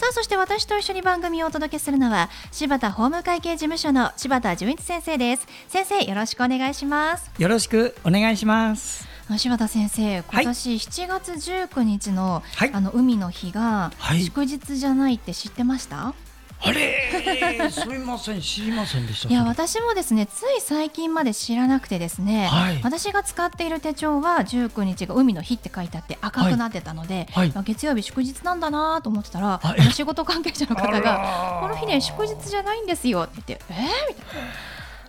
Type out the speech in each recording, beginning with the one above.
さあそして私と一緒に番組をお届けするのは柴田法務会計事務所の柴田純一先生です。先生よろしくお願いします。よろしくお願いします。柴田先生今年7月19日の、はい、あの海の日が祝日じゃないって知ってました、はいあれ？すみません知りませんでした。いや私もですねつい最近まで知らなくてですね、はい、私が使っている手帳は19日が海の日って書いてあって赤くなってたので、はい。はい、月曜日祝日なんだなと思ってたら、仕事関係者の方がこの日ね祝日じゃないんですよって言ってえ？ー、みたいな。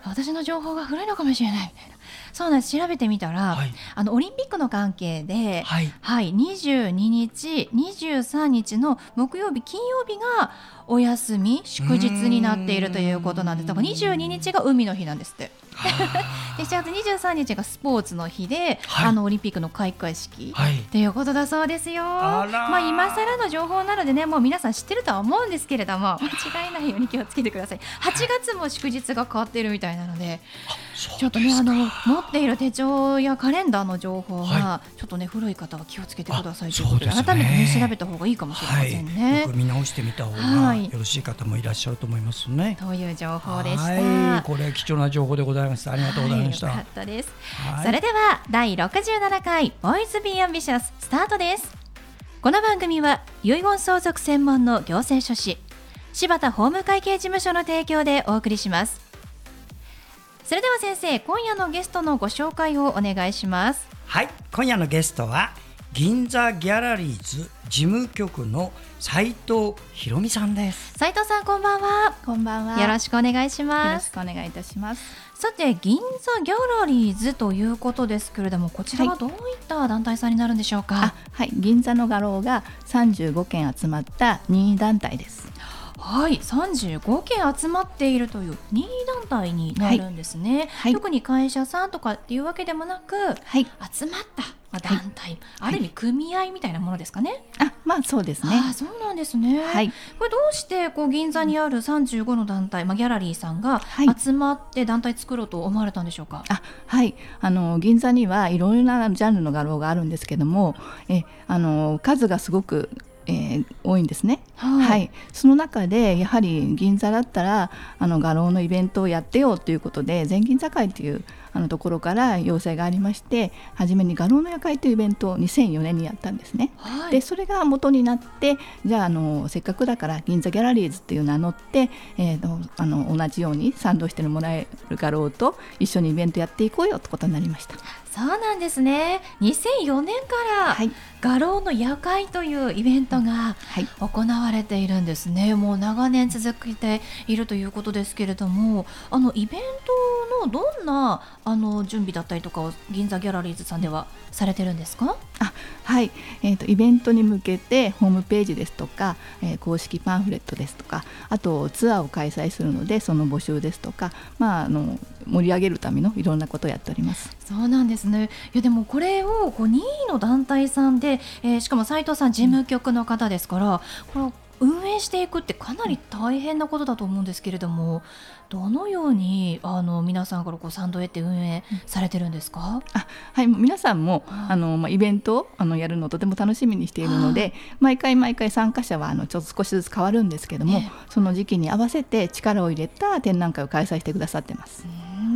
私の情報が古いのかもしれない。みたいなそうなんです。調べてみたら、はい、あのオリンピックの関係で、はい、はい、22日23日の木曜日金曜日がお休み祝日になっているということなんですだから22日が海の日なんですって。で7月23日がスポーツの日で、はい、あのオリンピックの開会式、はい、ということだそうですよ。まあ今更の情報なのでねもう皆さん知ってるとは思うんですけれども間違いないように気をつけてください。8月も祝日が変わっているみたいなのでちょっとねあの持っている手帳やカレンダーの情報が、ちょっとね古い方は気をつけてくださいということで、ね、改めて、ね、調べた方がいいかもしれませんね。見直してみた方がよろしい方もいらっしゃると思いますね。という情報でした。これ貴重な情報でございます。ありがとうございました。はい、かったです。それでは第67回ボーイズビーアンビシャススタートです。この番組は遺言相続専門の行政書士柴田法務会計事務所の提供でお送りします。それでは先生今夜のゲストのご紹介をお願いしますはい今夜のゲストは銀座ギャラリーズ事務局の斉藤博美さんです。斉藤さんこんばんは。こんばんは。よろしくお願いします。よろしくお願いいたします。さて銀座ギャラリーズということですけれどもこちらはどういった団体さんになるんでしょうか、はい、はい、銀座の画廊が35件集まった任意団体ですはい35件集まっているという任意団体になるんですね、はい、特に会社さんとかっていうわけでもなく、はい、集まった団体、ある意味組合みたいなものですかね。あ、まあそうですね。あ、そうなんですね。はい。これどうしてこう銀座にある35の団体、まあギャラリーさんが集まって団体作ろうと思われたんでしょうか？あ、はい。あの銀座にはいろいろなジャンルの画廊があるんですけども、え、あの数がすごくえー、多いんですね、はい、はい、その中でやはり銀座だったらあの画廊のイベントをやってよということで全銀座会というあのところから要請がありまして初めに画廊の夜会というイベントを2004年にやったんですね。はい、でそれが元になってじゃああのせっかくだから銀座ギャラリーズっていう名乗って、えー、あの同じように賛同してもらえる画廊と一緒にイベントやっていこうよってことになりました。そうなんですね。2004年から画廊の夜会というイベントが行われているんですね、はい、もう長年続けているということですけれどもあのイベントのどんなあの準備だったりとかを銀座ギャラリーズさんではされてるんですか？あはい、えーと、イベントに向けてホームページですとか、えー、公式パンフレットですとかあとツアーを開催するのでその募集ですとか、まあ、あの盛り上げるためのいろんなことをやっております。そうなんですね。いやでもこれをこう任意の団体さんで、えー、しかも斉藤さん事務局の方ですから、この運営していくってかなり大変なことだと思うんですけれどもどのようにあの皆さんからこう賛同を得て運営されてるんですか、あはい皆さんも、あのまあ、イベントをあのやるのをとても楽しみにしているので、毎回毎回参加者はあのちょっと少しずつ変わるんですけども、ね、その時期に合わせて力を入れた展覧会を開催してくださってます。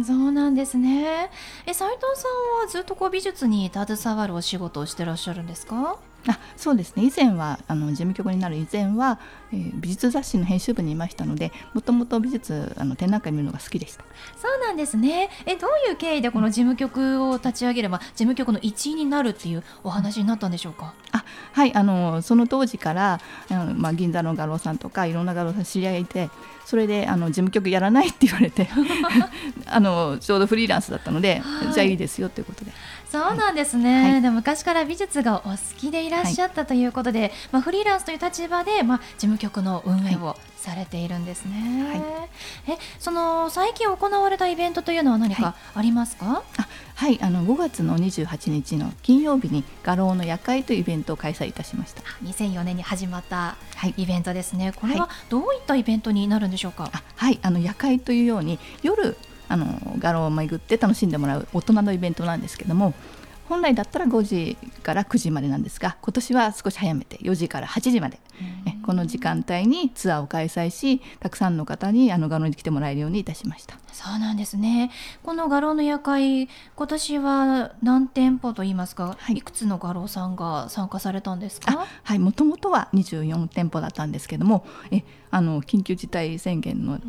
そうなんですね。え斉藤さんはずっとこう美術に携わるお仕事をしてらっしゃるんですか？あそうですね。以前はあの事務局になる以前は、えー、美術雑誌の編集部にいましたのでもともと美術あの展覧会見るのが好きでした。そうなんですね。えどういう経緯でこの事務局を立ち上げれば、うん、事務局の一員になるっていうお話になったんでしょうか？あはい。あのその当時からあの、まあ、銀座の画廊さんとかいろんな画廊さん知り合いいてそれであの事務局やらないって言われて あのちょうどフリーランスだったので、はい、じゃあいいですよということで。そうなんですね、はい、で昔から美術がお好きでいららっしゃったということで、はい、まあ、フリーランスという立場で、まあ、事務局の運営をされているんですね。はい、えその最近行われたイベントというのは何かありますか、はい、あの5月の28日の金曜日に画廊の夜会というイベントを開催いたしました。2004年に始まったイベントですね、これはどういったイベントになるんでしょうか、はいあの夜会というように夜あの画廊を巡って楽しんでもらう大人のイベントなんですけども本来だったら5時から9時までなんですが今年は少し早めて4時から8時までこの時間帯にツアーを開催したくさんの方にあの画廊に来てもらえるようにいたしました。そうなんですね。この画廊の夜会今年は何店舗といいますか、はい、いくつの画廊さんが参加されたんですか？はいもともとは24店舗だったんですけどもえあの緊急事態宣言の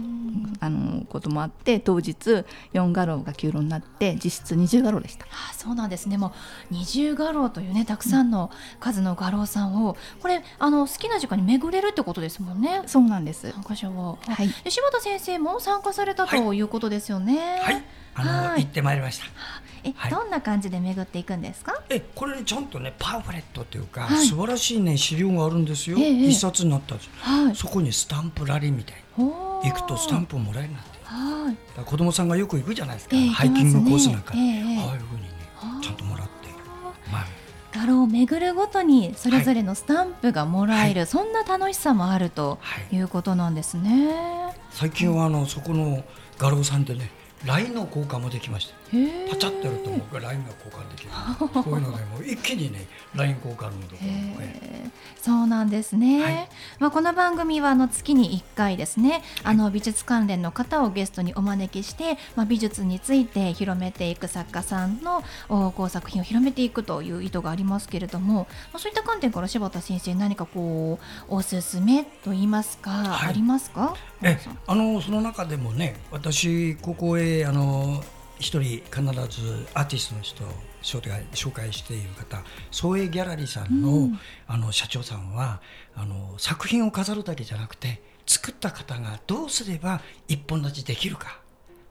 あのこともあって当日4画廊が休炉になって実質20画廊でした。あそうなんですね。もう20画廊というねたくさんの数の画廊さんをこれあの好きな時間に巡れるってことですもんね。そうなんです。参加者を、はい、柴田先生も参加されたとい。うことですよね。はい、あの、はい、行ってまいりました。え、はい、どんな感じで巡っていくんですか？えこれねちゃんとねパンフレットというか、はい、素晴らしいね資料があるんですよ、ええ、一冊になったんです、はい、そこにスタンプラリーみたい行くとスタンプをもらえるなって、はい、子供さんがよく行くじゃないですか、えー、ハイキングコースなんか、えー、ああいうふうにねちゃんと画廊を巡るごとにそれぞれのスタンプがもらえる、はい、そんな楽しさもあるとい。うことなんですね。はい、最近はあのそこの画廊さんでね LINE の交換もできましたパチャってやるともう LINE が交換できる。こういうのでもう一気にね LINE 交換のところそうなんですね、はい、まあ、この番組はあの月に1回ですねあの美術関連の方をゲストにお招きして、まあ、美術について広めていく作家さんのこう作品を広めていくという意図がありますけれども、まあ、そういった観点から柴田先生何かこうおすすめと言いますか、はい、ありますか？えあのその中でもね私ここへあの一人必ずアーティストの人を紹介紹介している方創営ギャラリーさんのうん、あの社長さんはあの作品を飾るだけじゃなくて作った方がどうすれば一本立ちできるか。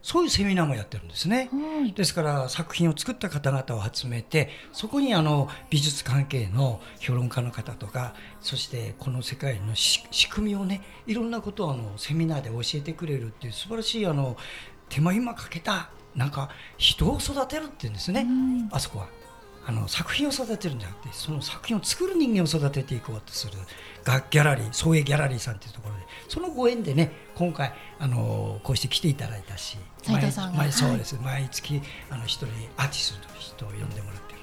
そういうセミナーもやってるんですね、はい、ですから作品を作った方々を集めてそこにあの美術関係の評論家の方とかそしてこの世界の仕組みをねいろんなことをあのセミナーで教えてくれるっていう素晴らしいあの手間暇かけたなんか人を育てるっていうんですね、あそこは。あの作品を育てるんじゃなくてその作品を作る人間を育てていこうとする。がギャラリー創営ギャラリーさんというところで。そのご縁でね今回あのこうして来ていただいたし毎毎そうです、はい、毎月あの一人アーティストの人を呼んでもらって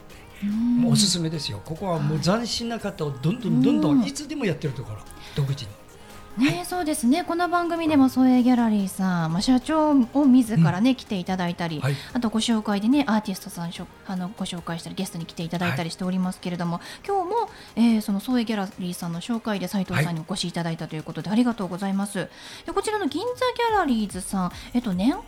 るん。でもうおすすめですよ。ここはもう斬新な方をどんどんどんどん。いつでもやってるところ。独自に。ね、はい、そうですね。この番組でも創営ギャラリーさん、まあ、社長を自らね、うん、来ていただいたり、はい、あとご紹介でねアーティストさんあのご紹介したりゲストに来ていただいたりしておりますけれども、はい、今日も、えー、その創営ギャラリーさんの紹介で斉藤さんにお越しいただいたということで、ありがとうございます。でこちらの銀座ギャラリーズさん、えっと、年間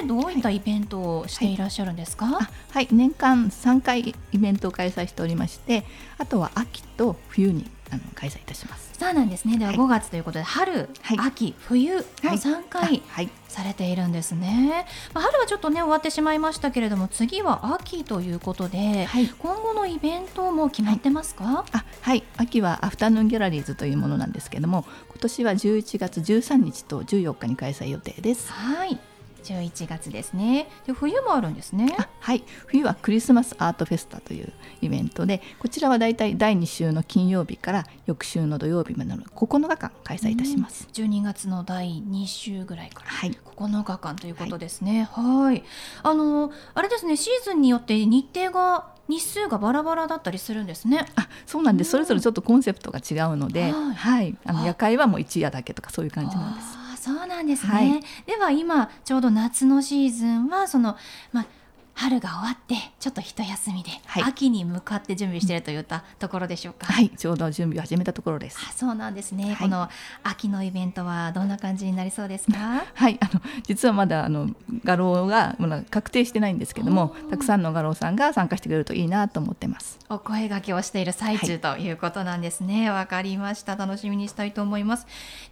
でどういったイベントをしていらっしゃるんですか、はい、年間3回イベントを開催しておりましてあとは秋と冬にあの開催いたします。そうなんですね。では5月ということで、春、はい、秋、冬の3回されているんですね。まあ、春はちょっとね終わってしまいましたけれども、次は秋ということで、はい、今後のイベントも決まってますか？あ、はい。秋はアフタヌーンギャラリーズというものなんですけれども、今年は11月13日と14日に開催予定です。はい。11月ですね。で冬もあるんですね。はい。冬はクリスマスアートフェスタというイベントでこちらはだいたい第2週の金曜日から翌週の土曜日までの9日間開催いたします、うん、12月の第2週ぐらいから9日間ということですね。はい。あのあれですねシーズンによって日程が日数がバラバラだったりするんですね。あ、そうなんです。それぞれちょっとコンセプトが違うので、はい、はい、あの夜会はもう一夜だけとかそういう感じなんです。そうなんですね、はい、では今ちょうど夏のシーズンはその、まあ、春が終わってちょっと一休みで、はい、秋に向かって準備しているといったところでしょうか。はい、ちょうど準備を始めたところです。あ、そうなんですね、はい、この秋のイベントはどんな感じになりそうですか？はい、あの実はまだあの画廊がまだ確定してないんですけども、たくさんの画廊さんが参加してくれるといいなと思ってます。お声掛けをしている最中、ということなんですね。わかりました。楽しみにしたいと思います。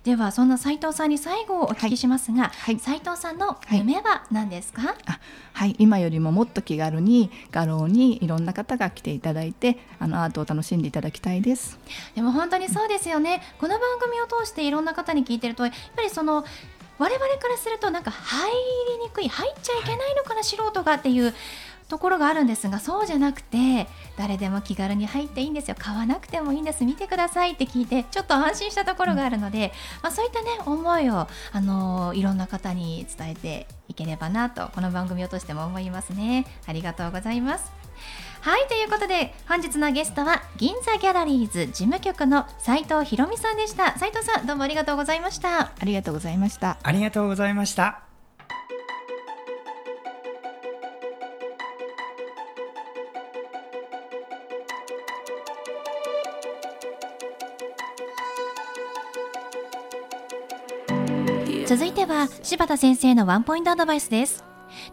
ではそんな斉藤さんに最後お聞きしますが、はい、斉藤さんの夢は何ですか？あ、はい、今よりももっと気軽に画廊にいろんな方が来ていただいてあのアートを楽しんでいただきたいです。でも本当にそうですよね。この番組を通していろんな方に聞いてるとやっぱりその我々からするとなんか入りにくい入っちゃいけないのかな、素人がっていうところがあるんですがそうじゃなくて誰でも気軽に入っていいんですよ。買わなくてもいいんです。見てくださいって聞いてちょっと安心したところがあるので、まあ、そういったね思いを、あのー、いろんな方に伝えていければなとこの番組を通しても思いますね。ありがとうございます。はいということで本日のゲストは銀座ギャラリーズ事務局の斉藤博美さんでした。斉藤さんどうもありがとうございました。ありがとうございました。ありがとうございましたは柴田先生のワンポイントアドバイスです。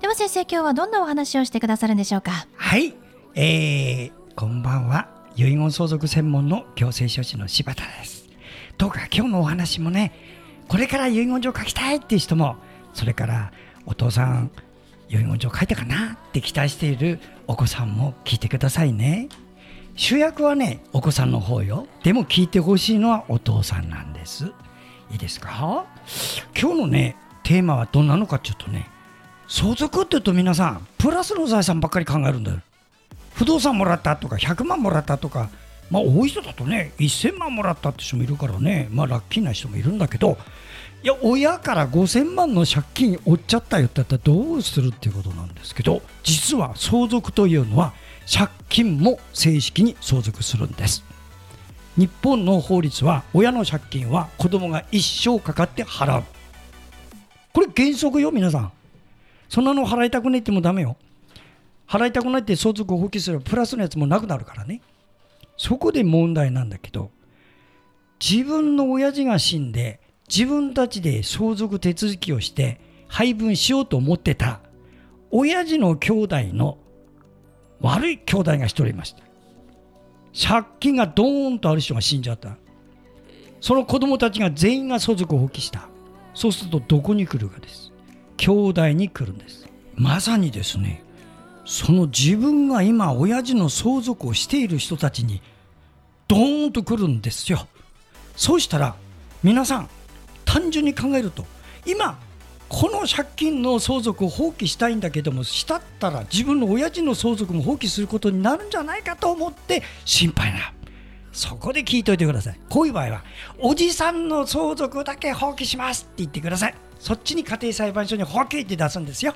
では先生今日はどんなお話をしてくださるんでしょうか？はい。えー、こんばんは。遺言相続専門の行政書士の柴田です。どうか今日のお話もねこれから遺言状書きたいっていう人もそれからお父さん遺言状書いたかなって期待しているお子さんも聞いてくださいね。主役はねお子さんの方よ。でも聞いてほしいのはお父さんなんです。いいですか？今日のねテーマはどんなのかちょっとね相続って言うと皆さんプラスの財産ばっかり考えるんだよ。不動産もらったとか100万もらったとかまあ多い人だとね1000万もらったって人もいるからねまあラッキーな人もいるんだけどいや親から5000万の借金負っちゃったよって言ったらどうするっていうことなんですけど実は相続というのは借金も正式に相続するんです。日本の法律は親の借金は子供が一生かかって払う。これ原則よ皆さん。そんなの払いたくないってもダメよ。払いたくないって相続を放棄すればプラスのやつもなくなるからね。そこで問題なんだけど自分の親父が死んで自分たちで相続手続きをして配分しようと思ってた親父の兄弟の悪い兄弟が一人いました。借金がドーンとある人が死んじゃった。その子供たちが全員が相続を放棄した。そうするとどこに来るかです。兄弟に来るんです。まさにですねその自分が今親父の相続をしている人たちにドーンと来るんですよ。そうしたら皆さん単純に考えると今この借金の相続を放棄したいんだけどもしたったら自分の親父の相続も放棄することになるんじゃないかと思って心配な。そこで聞いといてください。こういう場合はおじさんの相続だけ放棄しますって言ってください。そっちに家庭裁判所に放棄って出すんですよ。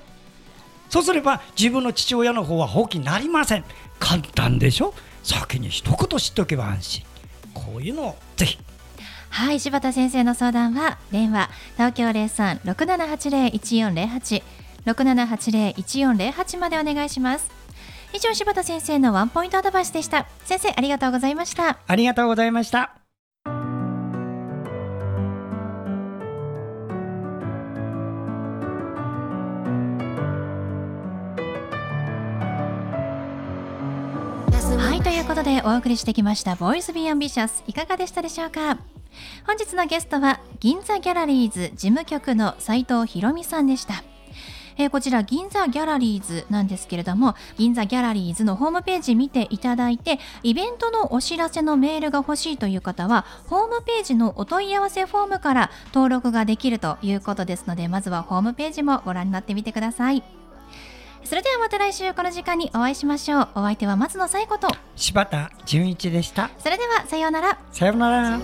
そうすれば自分の父親の方は放棄になりません。簡単でしょ？先に一言知っておけば安心。こういうのをぜひはい柴田先生の相談は電話東京零三六七八零一四零八六七八零一四零八までお願いします。以上柴田先生のワンポイントアドバイスでした。先生ありがとうございました。ありがとうございました。はいということでお送りしてきました「ボーイズビーアンビシャス。いかがでしたでしょうか？本日のゲストは銀座ギャラリーズ事務局の斉藤博美さんでした。え、こちら銀座ギャラリーズなんですけれども銀座ギャラリーズのホームページ見ていただいてイベントのお知らせのメールが欲しいという方はホームページのお問い合わせフォームから登録ができるということですのでまずはホームページもご覧になってみてください。それではまた来週この時間にお会いしましょう。お相手は松野紗友子と。柴田純一でした。それではさようなら。さようなら